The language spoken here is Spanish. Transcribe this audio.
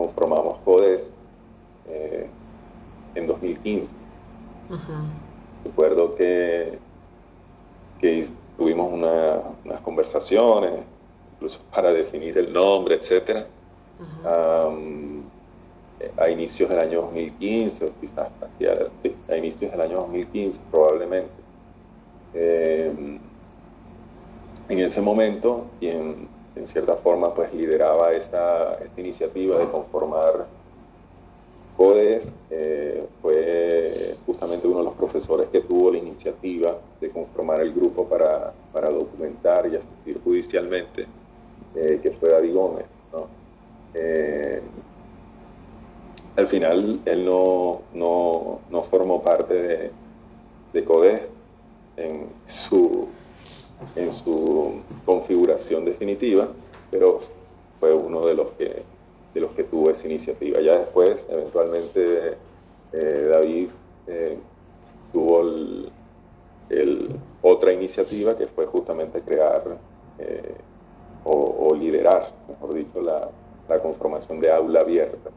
conformamos CODES en 2015. Recuerdo que, que tuvimos unas conversaciones, incluso para definir el nombre, etc. a inicios del año 2015, o quizás hacia, a inicios del año 2015 probablemente. Em, en ese momento, quien en cierta forma pues lideraba esta, esta iniciativa de conformar CODES eh, fue justamente uno de los profesores que tuvo la iniciativa de conformar el grupo para, para documentar y asistir judicialmente, eh, que fue David Gómez. Eh, al final él no, no, no formó parte de, de CODES en su, en su configuración definitiva, pero fue uno de los que de los que tuvo esa iniciativa. Ya después, eventualmente, eh, David eh, tuvo otra iniciativa que fue justamente crear eh, o, liderar, mejor dicho, la, conformación de aula abierta.